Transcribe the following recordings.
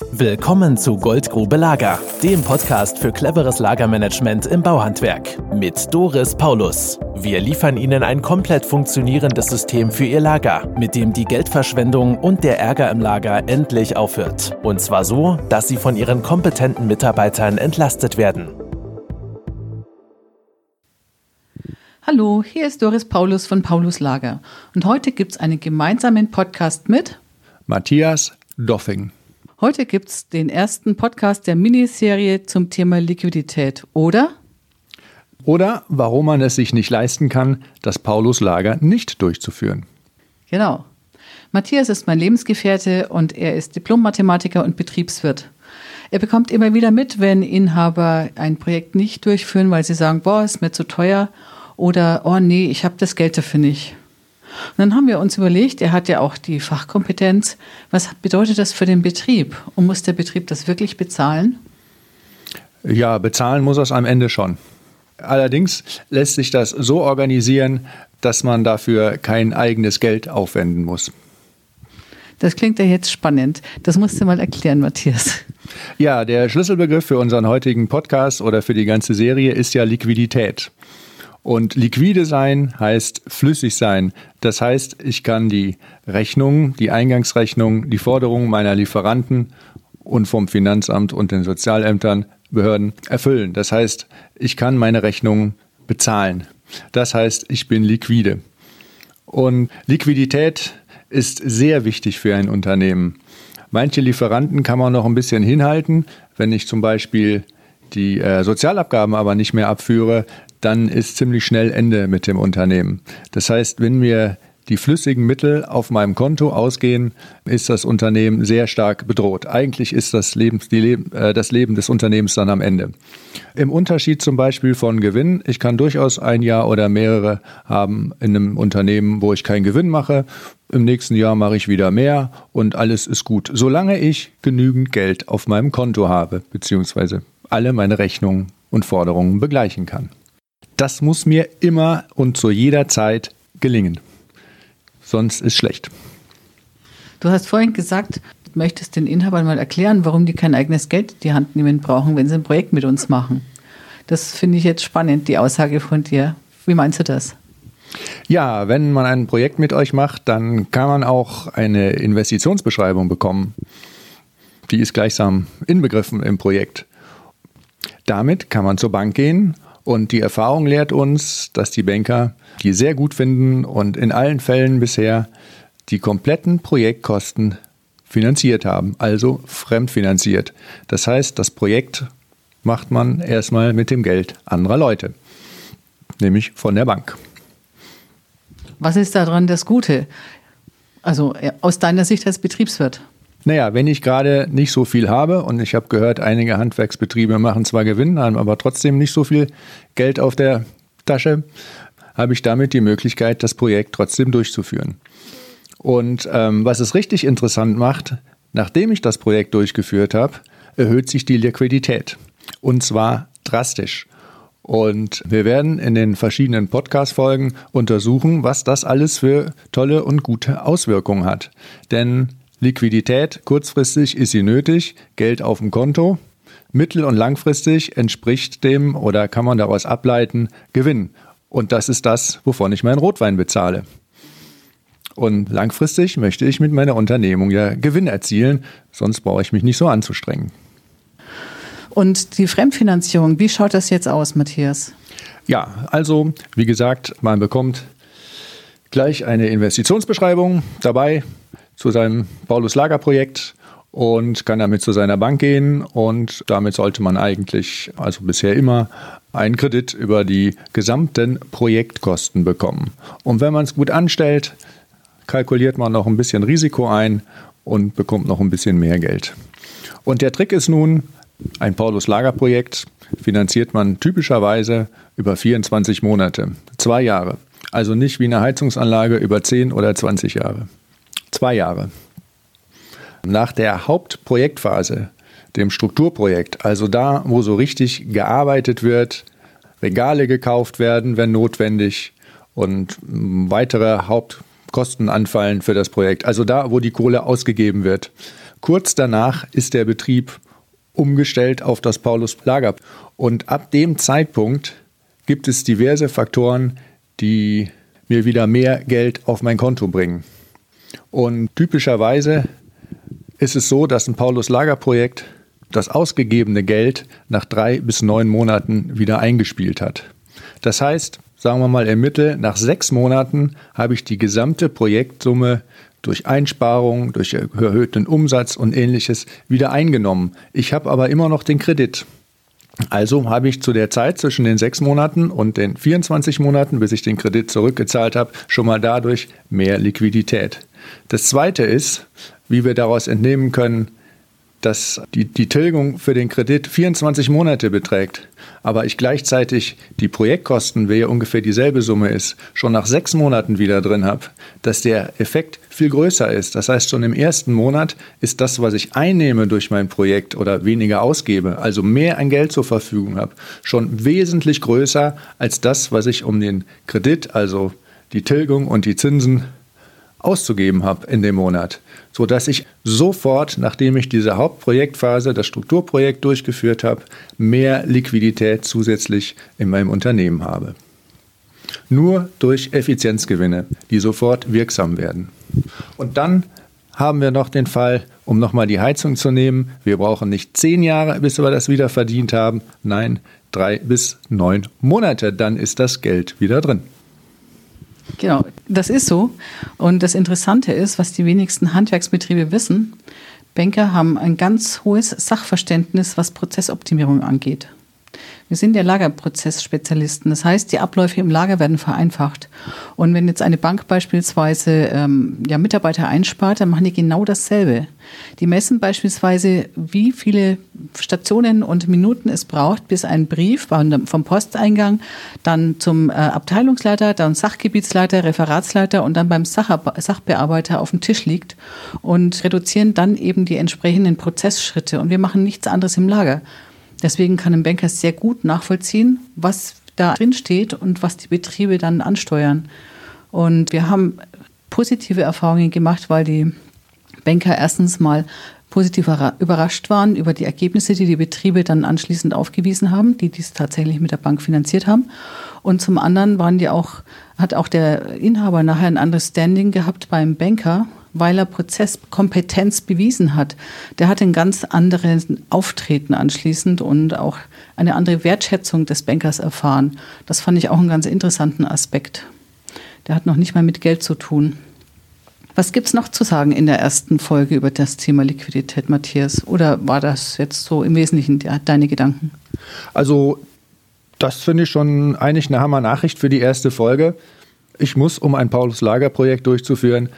Willkommen zu Goldgrube Lager, dem Podcast für cleveres Lagermanagement im Bauhandwerk mit Doris Paulus. Wir liefern Ihnen ein komplett funktionierendes System für Ihr Lager, mit dem die Geldverschwendung und der Ärger im Lager endlich aufhört. Und zwar so, dass Sie von Ihren kompetenten Mitarbeitern entlastet werden. Hallo, hier ist Doris Paulus von Paulus Lager und heute gibt es einen gemeinsamen Podcast mit Matthias Doffing. Heute gibt es den ersten Podcast der Miniserie zum Thema Liquidität, oder? Oder warum man es sich nicht leisten kann, das Paulus-Lager nicht durchzuführen. Genau. Matthias ist mein Lebensgefährte und er ist Diplom-Mathematiker und Betriebswirt. Er bekommt immer wieder mit, wenn Inhaber ein Projekt nicht durchführen, weil sie sagen, boah, ist mir zu teuer oder oh nee, ich habe das Geld dafür nicht. Und dann haben wir uns überlegt, er hat ja auch die Fachkompetenz, was bedeutet das für den Betrieb? Und muss der Betrieb das wirklich bezahlen? Ja, bezahlen muss er es am Ende schon. Allerdings lässt sich das so organisieren, dass man dafür kein eigenes Geld aufwenden muss. Das klingt ja jetzt spannend. Das musst du mal erklären, Matthias. Ja, der Schlüsselbegriff für unseren heutigen Podcast oder für die ganze Serie ist ja Liquidität. Und liquide sein heißt flüssig sein. Das heißt, ich kann die Rechnung, die Eingangsrechnung, die Forderungen meiner Lieferanten und vom Finanzamt und den Sozialämtern, Behörden erfüllen. Das heißt, ich kann meine Rechnungen bezahlen. Das heißt, ich bin liquide. Und Liquidität ist sehr wichtig für ein Unternehmen. Manche Lieferanten kann man noch ein bisschen hinhalten. Wenn ich zum Beispiel die äh, Sozialabgaben aber nicht mehr abführe, dann ist ziemlich schnell Ende mit dem Unternehmen. Das heißt, wenn mir die flüssigen Mittel auf meinem Konto ausgehen, ist das Unternehmen sehr stark bedroht. Eigentlich ist das Leben, Leben, äh, das Leben des Unternehmens dann am Ende. Im Unterschied zum Beispiel von Gewinn, ich kann durchaus ein Jahr oder mehrere haben in einem Unternehmen, wo ich keinen Gewinn mache. Im nächsten Jahr mache ich wieder mehr und alles ist gut, solange ich genügend Geld auf meinem Konto habe, beziehungsweise alle meine Rechnungen und Forderungen begleichen kann. Das muss mir immer und zu jeder Zeit gelingen. Sonst ist schlecht. Du hast vorhin gesagt, du möchtest den Inhabern mal erklären, warum die kein eigenes Geld in die Hand nehmen brauchen, wenn sie ein Projekt mit uns machen. Das finde ich jetzt spannend, die Aussage von dir. Wie meinst du das? Ja, wenn man ein Projekt mit euch macht, dann kann man auch eine Investitionsbeschreibung bekommen. Die ist gleichsam inbegriffen im Projekt. Damit kann man zur Bank gehen und die Erfahrung lehrt uns, dass die Banker die sehr gut finden und in allen Fällen bisher die kompletten Projektkosten finanziert haben, also fremdfinanziert. Das heißt, das Projekt macht man erstmal mit dem Geld anderer Leute, nämlich von der Bank. Was ist daran das Gute? Also aus deiner Sicht als Betriebswirt? Naja, wenn ich gerade nicht so viel habe und ich habe gehört, einige Handwerksbetriebe machen zwar Gewinn, haben aber trotzdem nicht so viel Geld auf der Tasche, habe ich damit die Möglichkeit, das Projekt trotzdem durchzuführen. Und ähm, was es richtig interessant macht, nachdem ich das Projekt durchgeführt habe, erhöht sich die Liquidität. Und zwar drastisch. Und wir werden in den verschiedenen Podcast-Folgen untersuchen, was das alles für tolle und gute Auswirkungen hat. Denn Liquidität, kurzfristig ist sie nötig, Geld auf dem Konto. Mittel- und langfristig entspricht dem oder kann man daraus ableiten Gewinn. Und das ist das, wovon ich meinen Rotwein bezahle. Und langfristig möchte ich mit meiner Unternehmung ja Gewinn erzielen, sonst brauche ich mich nicht so anzustrengen. Und die Fremdfinanzierung, wie schaut das jetzt aus, Matthias? Ja, also wie gesagt, man bekommt gleich eine Investitionsbeschreibung dabei zu seinem Paulus-Lager-Projekt und kann damit zu seiner Bank gehen und damit sollte man eigentlich, also bisher immer, einen Kredit über die gesamten Projektkosten bekommen. Und wenn man es gut anstellt, kalkuliert man noch ein bisschen Risiko ein und bekommt noch ein bisschen mehr Geld. Und der Trick ist nun, ein Paulus-Lager-Projekt finanziert man typischerweise über 24 Monate, zwei Jahre. Also nicht wie eine Heizungsanlage über 10 oder 20 Jahre. Zwei Jahre. Nach der Hauptprojektphase, dem Strukturprojekt, also da, wo so richtig gearbeitet wird, Regale gekauft werden, wenn notwendig und weitere Hauptkosten anfallen für das Projekt, also da, wo die Kohle ausgegeben wird, Kurz danach ist der Betrieb umgestellt auf das Paulus-Lager. Und ab dem Zeitpunkt gibt es diverse Faktoren, die mir wieder mehr Geld auf mein Konto bringen. Und typischerweise ist es so, dass ein Paulus-Lager-Projekt das ausgegebene Geld nach drei bis neun Monaten wieder eingespielt hat. Das heißt, sagen wir mal im Mittel, nach sechs Monaten habe ich die gesamte Projektsumme durch Einsparungen, durch erhöhten Umsatz und ähnliches wieder eingenommen. Ich habe aber immer noch den Kredit. Also habe ich zu der Zeit zwischen den sechs Monaten und den 24 Monaten, bis ich den Kredit zurückgezahlt habe, schon mal dadurch mehr Liquidität. Das Zweite ist, wie wir daraus entnehmen können, dass die, die Tilgung für den Kredit 24 Monate beträgt, aber ich gleichzeitig die Projektkosten, wer ja ungefähr dieselbe Summe ist, schon nach sechs Monaten wieder drin habe, dass der Effekt viel größer ist. Das heißt, schon im ersten Monat ist das, was ich einnehme durch mein Projekt oder weniger ausgebe, also mehr an Geld zur Verfügung habe, schon wesentlich größer als das, was ich um den Kredit, also die Tilgung und die Zinsen auszugeben habe in dem Monat, so dass ich sofort, nachdem ich diese Hauptprojektphase, das Strukturprojekt durchgeführt habe, mehr Liquidität zusätzlich in meinem Unternehmen habe. Nur durch Effizienzgewinne, die sofort wirksam werden. Und dann haben wir noch den Fall, um nochmal die Heizung zu nehmen, wir brauchen nicht zehn Jahre, bis wir das wieder verdient haben, nein, drei bis neun Monate, dann ist das Geld wieder drin. Genau, das ist so. Und das Interessante ist, was die wenigsten Handwerksbetriebe wissen, Banker haben ein ganz hohes Sachverständnis, was Prozessoptimierung angeht. Wir sind ja Lagerprozessspezialisten. Das heißt, die Abläufe im Lager werden vereinfacht. Und wenn jetzt eine Bank beispielsweise ähm, ja, Mitarbeiter einspart, dann machen die genau dasselbe. Die messen beispielsweise, wie viele Stationen und Minuten es braucht, bis ein Brief vom Posteingang dann zum äh, Abteilungsleiter, dann Sachgebietsleiter, Referatsleiter und dann beim Sachbearbeiter auf dem Tisch liegt und reduzieren dann eben die entsprechenden Prozessschritte. Und wir machen nichts anderes im Lager. Deswegen kann ein Banker sehr gut nachvollziehen, was da drin steht und was die Betriebe dann ansteuern. Und wir haben positive Erfahrungen gemacht, weil die Banker erstens mal positiv überrascht waren über die Ergebnisse, die die Betriebe dann anschließend aufgewiesen haben, die dies tatsächlich mit der Bank finanziert haben. Und zum anderen waren die auch, hat auch der Inhaber nachher ein anderes Standing gehabt beim Banker, weil er Prozesskompetenz bewiesen hat. Der hat ein ganz anderes Auftreten anschließend und auch eine andere Wertschätzung des Bankers erfahren. Das fand ich auch einen ganz interessanten Aspekt. Der hat noch nicht mal mit Geld zu tun. Was gibt es noch zu sagen in der ersten Folge über das Thema Liquidität, Matthias? Oder war das jetzt so im Wesentlichen deine Gedanken? Also, das finde ich schon eigentlich eine Hammer-Nachricht für die erste Folge. Ich muss, um ein Paulus-Lager-Projekt durchzuführen,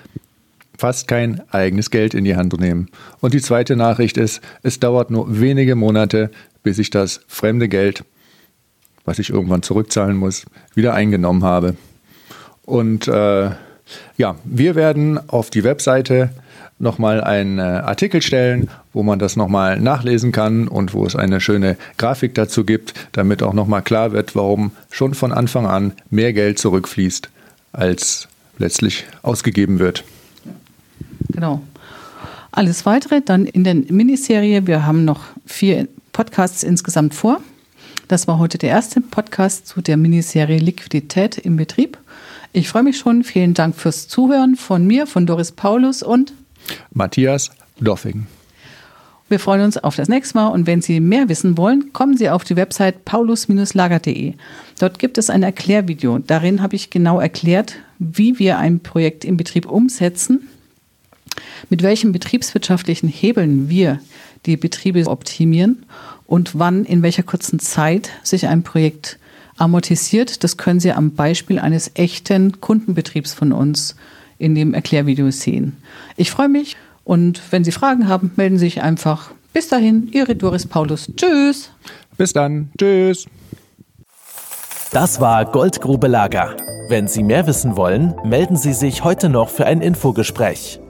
fast kein eigenes Geld in die Hand nehmen. Und die zweite Nachricht ist, es dauert nur wenige Monate, bis ich das fremde Geld, was ich irgendwann zurückzahlen muss, wieder eingenommen habe. Und äh, ja, wir werden auf die Webseite nochmal einen äh, Artikel stellen, wo man das nochmal nachlesen kann und wo es eine schöne Grafik dazu gibt, damit auch nochmal klar wird, warum schon von Anfang an mehr Geld zurückfließt, als letztlich ausgegeben wird. Genau. Alles weitere dann in der Miniserie. Wir haben noch vier Podcasts insgesamt vor. Das war heute der erste Podcast zu der Miniserie Liquidität im Betrieb. Ich freue mich schon. Vielen Dank fürs Zuhören von mir, von Doris Paulus und Matthias Doffing. Wir freuen uns auf das nächste Mal und wenn Sie mehr wissen wollen, kommen Sie auf die Website paulus-lager.de. Dort gibt es ein Erklärvideo. Darin habe ich genau erklärt, wie wir ein Projekt im Betrieb umsetzen mit welchen betriebswirtschaftlichen Hebeln wir die Betriebe optimieren und wann in welcher kurzen Zeit sich ein Projekt amortisiert. Das können Sie am Beispiel eines echten Kundenbetriebs von uns in dem Erklärvideo sehen. Ich freue mich und wenn Sie Fragen haben, melden Sie sich einfach. Bis dahin, Ihre Doris Paulus. Tschüss. Bis dann. Tschüss. Das war Goldgrube Lager. Wenn Sie mehr wissen wollen, melden Sie sich heute noch für ein Infogespräch.